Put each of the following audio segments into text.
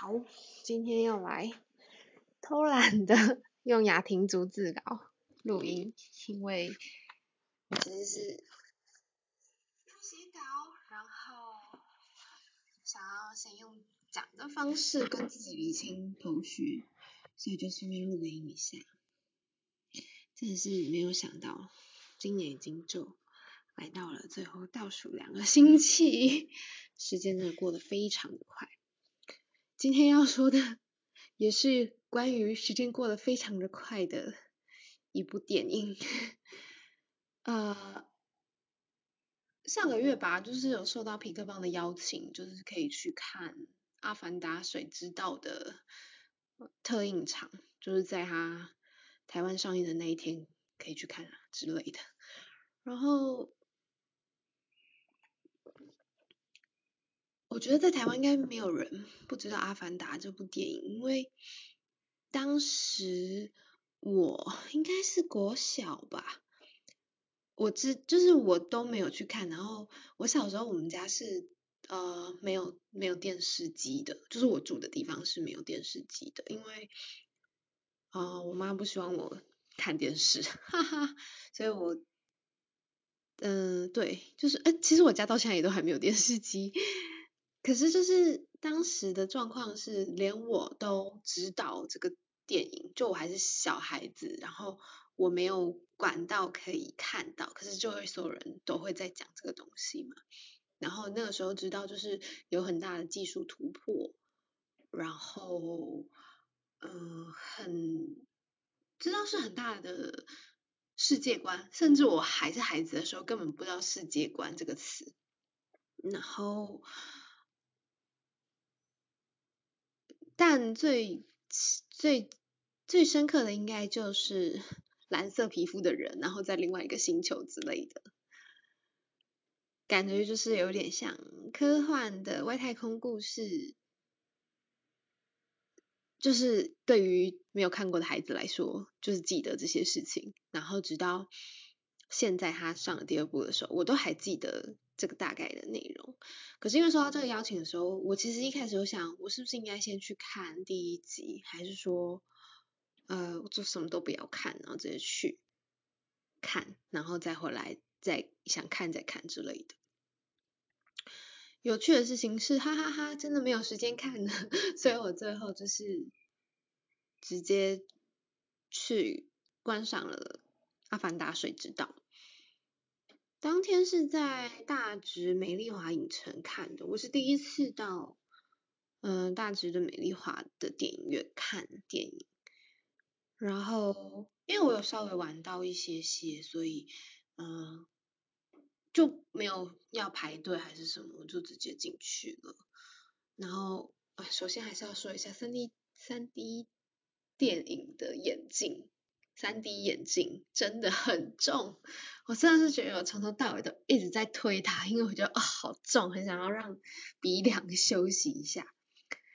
好，今天要来偷懒的 用雅婷逐字稿录音，因为我其实是要写稿，然后想要先用讲的方式跟自己理清头绪，所以就顺便录个音一下。真的是没有想到，今年已经就来到了最后倒数两个星期，时间真的过得非常的快。今天要说的也是关于时间过得非常的快的一部电影。呃，上个月吧，就是有受到皮克邦的邀请，就是可以去看《阿凡达：水之道》的特映场，就是在他台湾上映的那一天可以去看啊之类的。然后。我觉得在台湾应该没有人不知道《阿凡达》这部电影，因为当时我应该是国小吧，我知就是我都没有去看。然后我小时候我们家是呃没有没有电视机的，就是我住的地方是没有电视机的，因为啊我妈不希望我看电视，哈哈，所以我嗯对，就是哎其实我家到现在也都还没有电视机。可是就是当时的状况是，连我都知道这个电影，就我还是小孩子，然后我没有管道可以看到，可是就会所有人都会在讲这个东西嘛。然后那个时候知道就是有很大的技术突破，然后嗯很知道是很大的世界观，甚至我还是孩子的时候根本不知道世界观这个词，然后。但最最最深刻的应该就是 蓝色皮肤的人，然后在另外一个星球之类的，感觉就是有点像科幻的外太空故事，就是对于没有看过的孩子来说，就是记得这些事情，然后直到现在他上了第二部的时候，我都还记得。这个大概的内容，可是因为收到这个邀请的时候，我其实一开始就想，我是不是应该先去看第一集，还是说，呃，就什么都不要看，然后直接去看，然后再回来再想看再看之类的。有趣的事情是，哈哈哈，真的没有时间看呢，所以我最后就是直接去观赏了《阿凡达：水之道》。当天是在大直美丽华影城看的，我是第一次到嗯大直的美丽华的电影院看电影，然后因为我有稍微玩到一些些，所以嗯就没有要排队还是什么，我就直接进去了。然后首先还是要说一下三 D 三 D 电影的眼镜。三 D 眼镜真的很重，我真的是觉得我从头到尾都一直在推它，因为我觉得啊好重，很想要让鼻梁休息一下。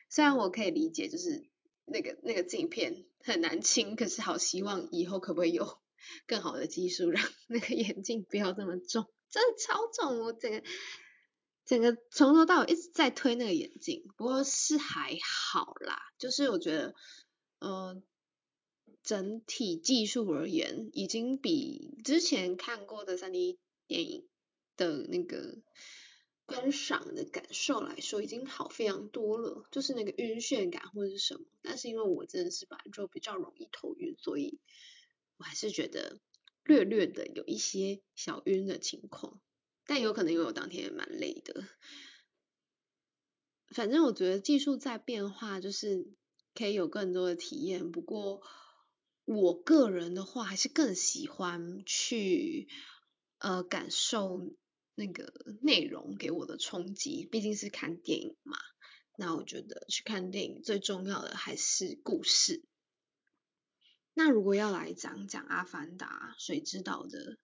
虽然我可以理解，就是那个那个镜片很难清，可是好希望以后可不可以有更好的技术，让 那个眼镜不要这么重，真的超重，我整个整个从头到尾一直在推那个眼镜，不过是还好啦，就是我觉得，嗯。整体技术而言，已经比之前看过的三 D 电影的那个观赏的感受来说，已经好非常多了。就是那个晕眩感或者是什么，但是因为我真的是本来就比较容易头晕，所以我还是觉得略略的有一些小晕的情况。但有可能因为我当天也蛮累的。反正我觉得技术在变化，就是可以有更多的体验。不过。我个人的话，还是更喜欢去呃感受那个内容给我的冲击，毕竟是看电影嘛。那我觉得去看电影最重要的还是故事。那如果要来讲讲《阿凡达：水之道》的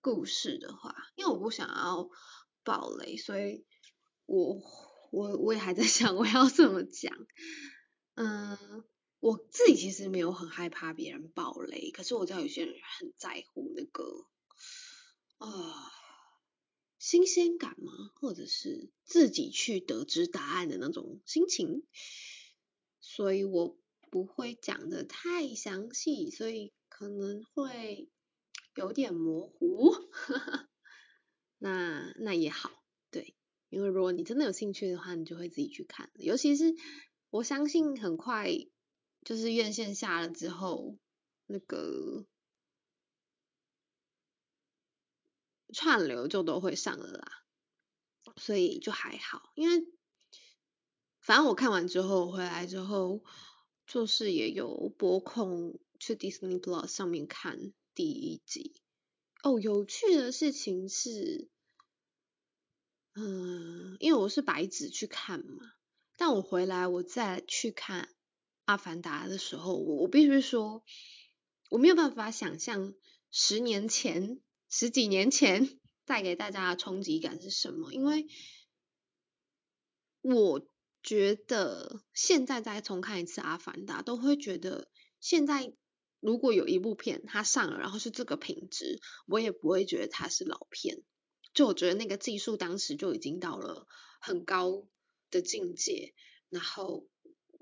故事的话，因为我不想要爆雷，所以我我我也还在想我要怎么讲，嗯。我自己其实没有很害怕别人爆雷，可是我知道有些人很在乎那个啊新鲜感吗？或者是自己去得知答案的那种心情。所以我不会讲的太详细，所以可能会有点模糊。那那也好，对，因为如果你真的有兴趣的话，你就会自己去看。尤其是我相信很快就是院线下了之后，那个串流就都会上了啦，所以就还好。因为反正我看完之后回来之后，就是也有播控去 Disney Plus 上面看第一集。哦，有趣的事情是，嗯，因为我是白纸去看嘛，但我回来我再去看《阿凡达》的时候，我我必须说，我没有办法想象十年前、十几年前带给大家的冲击感是什么，因为我觉得现在再重看一次《阿凡达》，都会觉得现在。如果有一部片它上了，然后是这个品质，我也不会觉得它是老片。就我觉得那个技术当时就已经到了很高的境界，然后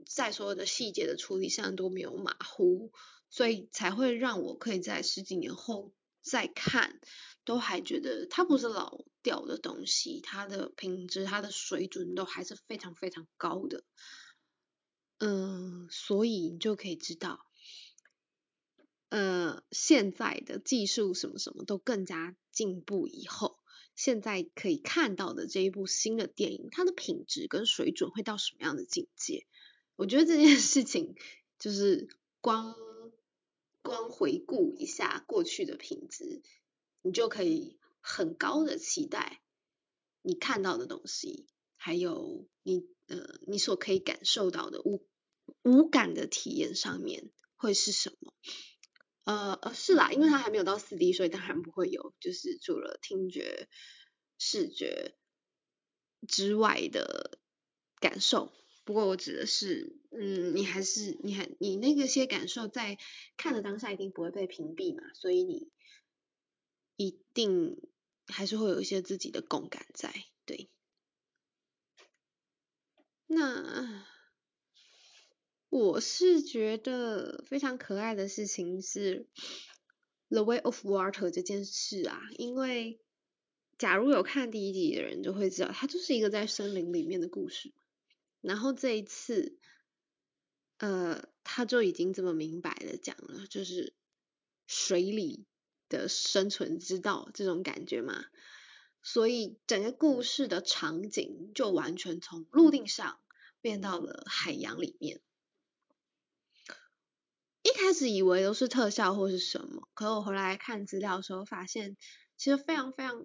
在所有的细节的处理上都没有马虎，所以才会让我可以在十几年后再看，都还觉得它不是老掉的东西，它的品质、它的水准都还是非常非常高的。嗯，所以你就可以知道。呃，现在的技术什么什么都更加进步以后，现在可以看到的这一部新的电影，它的品质跟水准会到什么样的境界？我觉得这件事情就是光光回顾一下过去的品质，你就可以很高的期待你看到的东西，还有你呃你所可以感受到的无无感的体验上面会是什么？呃呃是啦，因为它还没有到四 D，所以当然不会有，就是除了听觉、视觉之外的感受。不过我指的是，嗯，你还是你还你那个些感受在看的当下一定不会被屏蔽嘛，所以你一定还是会有一些自己的共感在，对。那。我是觉得非常可爱的事情是《The Way of Water》这件事啊，因为假如有看第一集的人就会知道，它就是一个在森林里面的故事。然后这一次，呃，他就已经这么明白的讲了，就是水里的生存之道这种感觉嘛。所以整个故事的场景就完全从陆地上变到了海洋里面。一开始以为都是特效或是什么，可我回来看资料的时候发现，其实非常非常，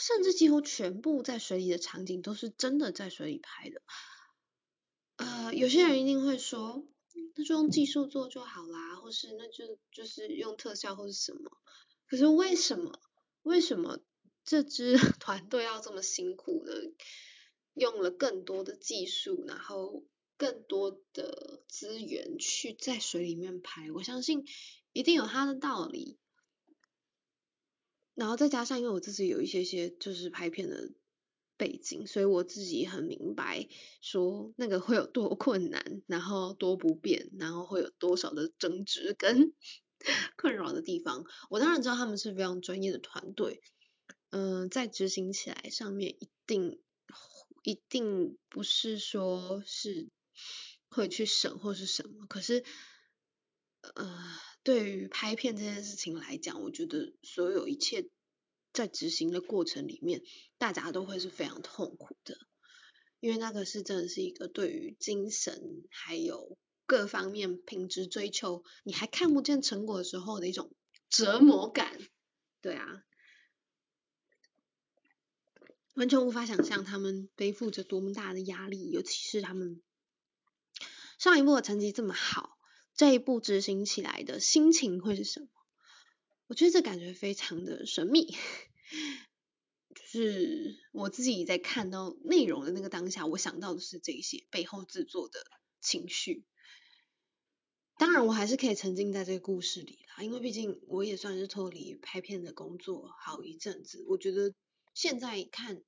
甚至几乎全部在水里的场景都是真的在水里拍的。呃，有些人一定会说，那就用技术做就好啦，或是那就就是用特效或是什么。可是为什么？为什么这支 团队要这么辛苦的用了更多的技术，然后？更多的资源去在水里面拍，我相信一定有它的道理。然后再加上，因为我自己有一些些就是拍片的背景，所以我自己很明白说那个会有多困难，然后多不便，然后会有多少的争执跟 困扰的地方。我当然知道他们是非常专业的团队，嗯，在执行起来上面一定一定不是说是。会去省或是什么？可是，呃，对于拍片这件事情来讲，我觉得所有一切在执行的过程里面，大家都会是非常痛苦的，因为那个是真的是一个对于精神还有各方面品质追求，你还看不见成果的时候的一种折磨感。对啊，完全无法想象他们背负着多么大的压力，尤其是他们。上一部的成绩这么好，这一步执行起来的心情会是什么？我觉得这感觉非常的神秘。就是我自己在看到内容的那个当下，我想到的是这些背后制作的情绪。当然，我还是可以沉浸在这个故事里啦，因为毕竟我也算是脱离拍片的工作好一阵子。我觉得现在看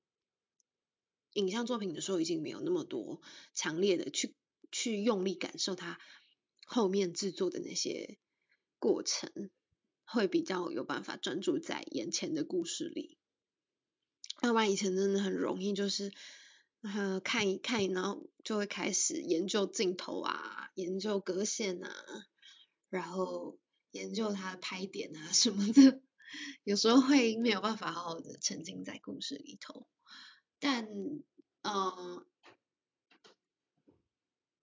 影像作品的时候，已经没有那么多强烈的去。去用力感受它后面制作的那些过程，会比较有办法专注在眼前的故事里。要不然以前真的很容易，就是看一看，然后就会开始研究镜头啊，研究格线啊，然后研究它的拍点啊什么的，有时候会没有办法好好的沉浸在故事里头。但呃，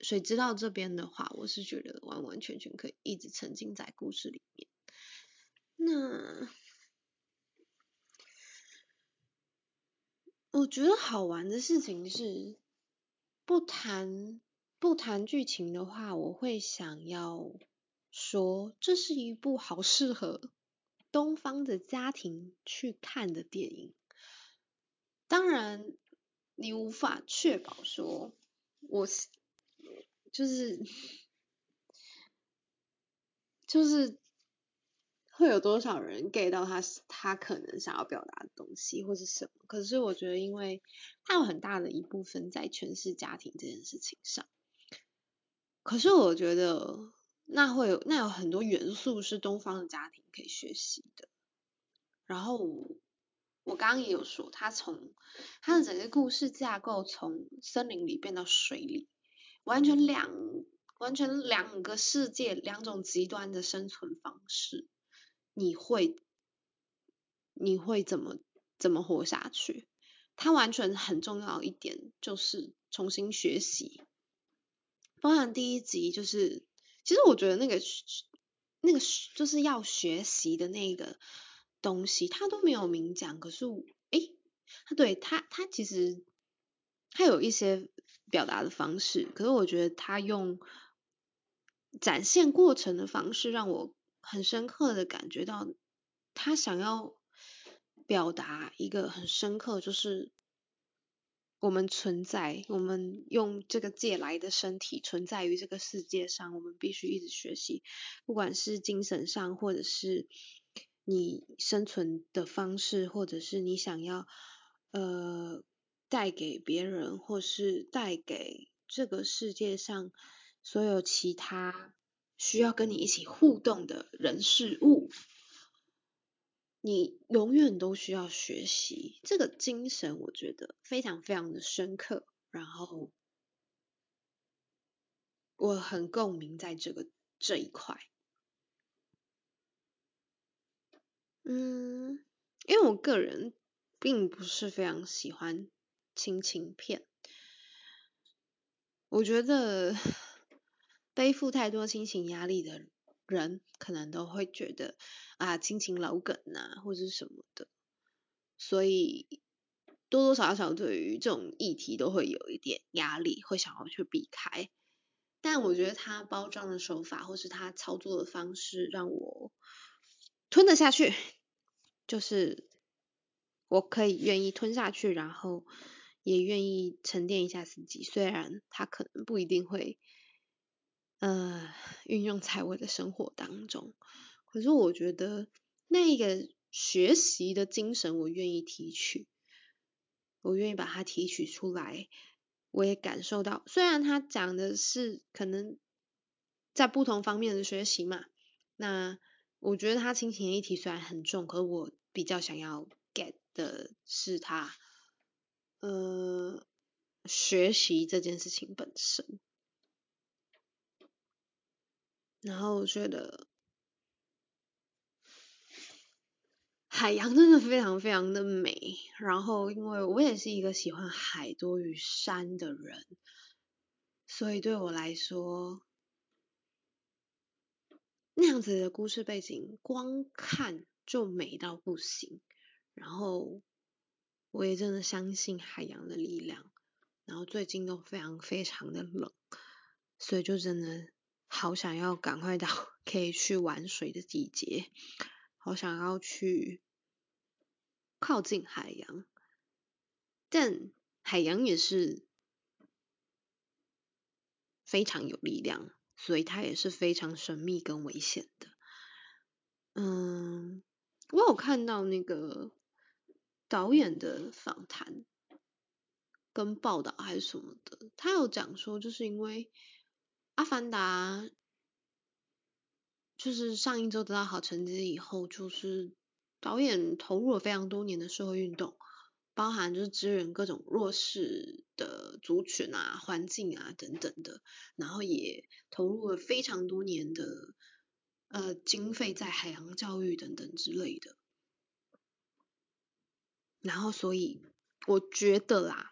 谁知道这边的话，我是觉得完完全全可以一直沉浸在故事里面。那。我觉得好玩的事情是，不谈不谈剧情的话，我会想要说，这是一部好适合东方的家庭去看的电影。当然，你无法确保说，我就是就是。会有多少人 get 到他他可能想要表达的东西或是什么？可是我觉得，因为他有很大的一部分在诠释家庭这件事情上。可是我觉得，那会有那有很多元素是东方的家庭可以学习的。然后我刚刚也有说，他从他的整个故事架构从森林里变到水里，完全两完全两个世界，两种极端的生存方式。你会你会怎么怎么活下去？它完全很重要一点就是重新学习。包含第一集就是，其实我觉得那个那个就是要学习的那个东西，他都没有明讲。可是，诶，他对他他其实他有一些表达的方式，可是我觉得他用展现过程的方式让我。很深刻的感觉到，他想要表达一个很深刻，就是我们存在，我们用这个借来的身体存在于这个世界上，我们必须一直学习，不管是精神上，或者是你生存的方式，或者是你想要呃带给别人，或是带给这个世界上所有其他。需要跟你一起互动的人事物，你永远都需要学习这个精神，我觉得非常非常的深刻。然后我很共鸣在这个这一块。嗯，因为我个人并不是非常喜欢亲情片，我觉得。背负太多亲情压力的人，可能都会觉得啊，亲情老梗啊，或者什么的，所以多多少少对于这种议题都会有一点压力，会想要去避开。但我觉得他包装的手法，或是他操作的方式，让我吞得下去，就是我可以愿意吞下去，然后也愿意沉淀一下自己。虽然他可能不一定会。呃，运用在我的生活当中，可是我觉得那个学习的精神，我愿意提取，我愿意把它提取出来。我也感受到，虽然他讲的是可能在不同方面的学习嘛，那我觉得他亲情议题虽然很重，可是我比较想要 get 的是他，呃，学习这件事情本身。然后我觉得海洋真的非常非常的美。然后因为我也是一个喜欢海多于山的人，所以对我来说，那样子的故事背景光看就美到不行。然后我也真的相信海洋的力量。然后最近都非常非常的冷，所以就真的。好想要赶快到可以去玩水的季节，好想要去靠近海洋，但海洋也是非常有力量，所以它也是非常神秘跟危险的。嗯，我有看到那个导演的访谈跟报道还是什么的，他有讲说，就是因为。阿凡达就是上一周得到好成绩以后，就是导演投入了非常多年的社会运动，包含就是支援各种弱势的族群啊、环境啊等等的，然后也投入了非常多年的呃经费在海洋教育等等之类的，然后所以我觉得啦。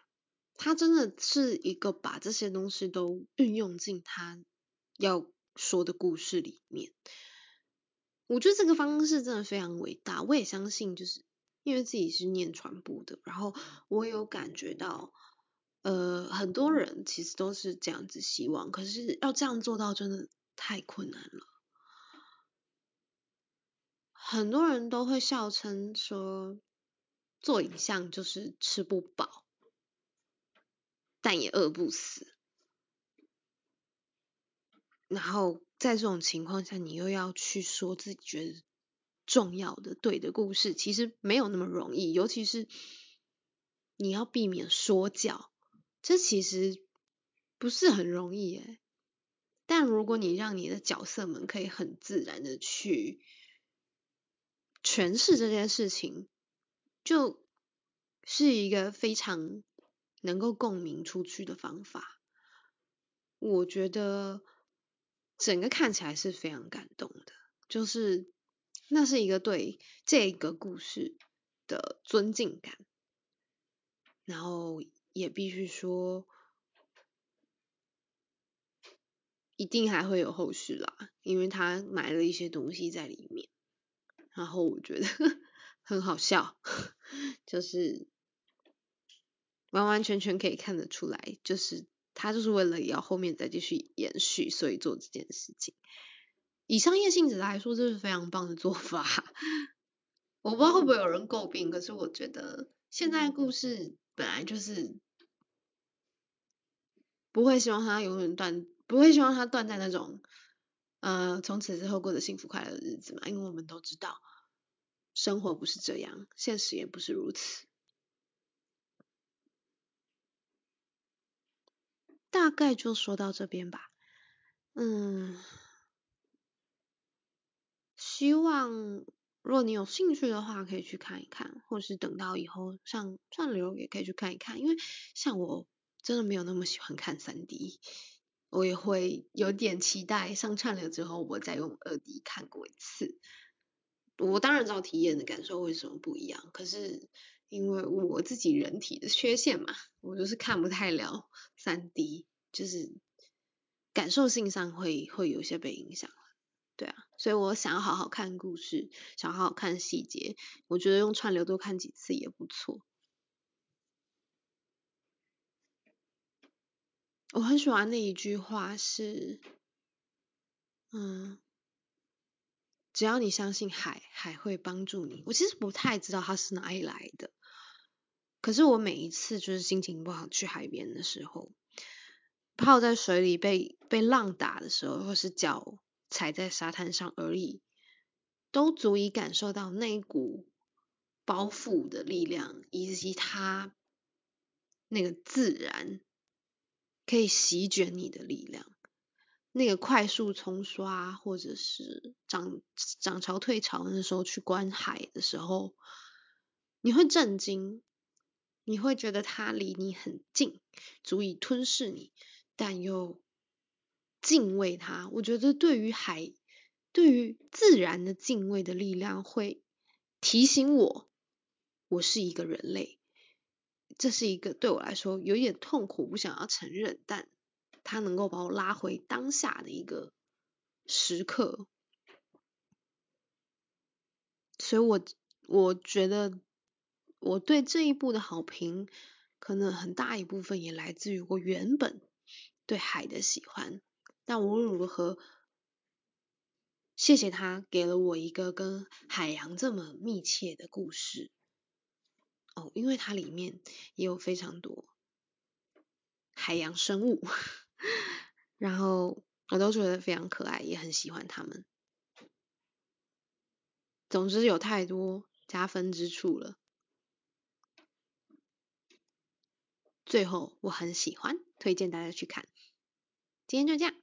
他真的是一个把这些东西都运用进他要说的故事里面，我觉得这个方式真的非常伟大。我也相信，就是因为自己是念传播的，然后我有感觉到，呃，很多人其实都是这样子希望，可是要这样做到真的太困难了。很多人都会笑称说，做影像就是吃不饱。但也饿不死，然后在这种情况下，你又要去说自己觉得重要的、对的故事，其实没有那么容易。尤其是你要避免说教，这其实不是很容易诶。但如果你让你的角色们可以很自然的去诠释这件事情，就是一个非常。能够共鸣出去的方法，我觉得整个看起来是非常感动的，就是那是一个对这个故事的尊敬感，然后也必须说，一定还会有后续啦，因为他埋了一些东西在里面，然后我觉得很好笑，就是。完完全全可以看得出来，就是他就是为了要后面再继续延续，所以做这件事情。以商业性质来说，这是非常棒的做法。我不知道会不会有人诟病，可是我觉得现在故事本来就是不会希望它永远断，不会希望它断在那种呃从此之后过着幸福快乐的日子嘛，因为我们都知道生活不是这样，现实也不是如此。大概就说到这边吧，嗯，希望如果你有兴趣的话，可以去看一看，或是等到以后上串流也可以去看一看。因为像我真的没有那么喜欢看三 D，我也会有点期待上串流之后，我再用二 D 看过一次。我当然知道体验的感受为什么不一样，可是。因为我自己人体的缺陷嘛，我就是看不太了三 D，就是感受性上会会有些被影响对啊，所以我想要好好看故事，想好好看细节，我觉得用串流多看几次也不错。我很喜欢那一句话是，嗯。只要你相信海，海会帮助你。我其实不太知道它是哪里来的，可是我每一次就是心情不好去海边的时候，泡在水里被被浪打的时候，或是脚踩在沙滩上而已，都足以感受到那一股包覆的力量，以及它那个自然可以席卷你的力量。那个快速冲刷，或者是涨涨潮退潮的时候去观海的时候，你会震惊，你会觉得它离你很近，足以吞噬你，但又敬畏它。我觉得对于海，对于自然的敬畏的力量，会提醒我，我是一个人类。这是一个对我来说有点痛苦，不想要承认，但。他能够把我拉回当下的一个时刻，所以我我觉得我对这一部的好评，可能很大一部分也来自于我原本对海的喜欢。但无论如何，谢谢他给了我一个跟海洋这么密切的故事。哦，因为它里面也有非常多海洋生物。然后我都觉得非常可爱，也很喜欢他们。总之有太多加分之处了。最后我很喜欢，推荐大家去看。今天就这样。